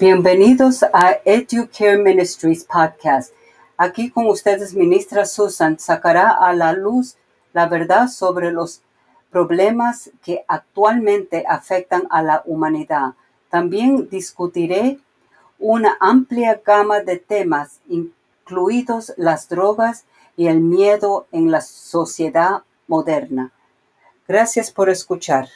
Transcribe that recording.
Bienvenidos a EduCare Ministries Podcast. Aquí con ustedes, ministra Susan, sacará a la luz la verdad sobre los problemas que actualmente afectan a la humanidad. También discutiré una amplia gama de temas, incluidos las drogas y el miedo en la sociedad moderna. Gracias por escuchar.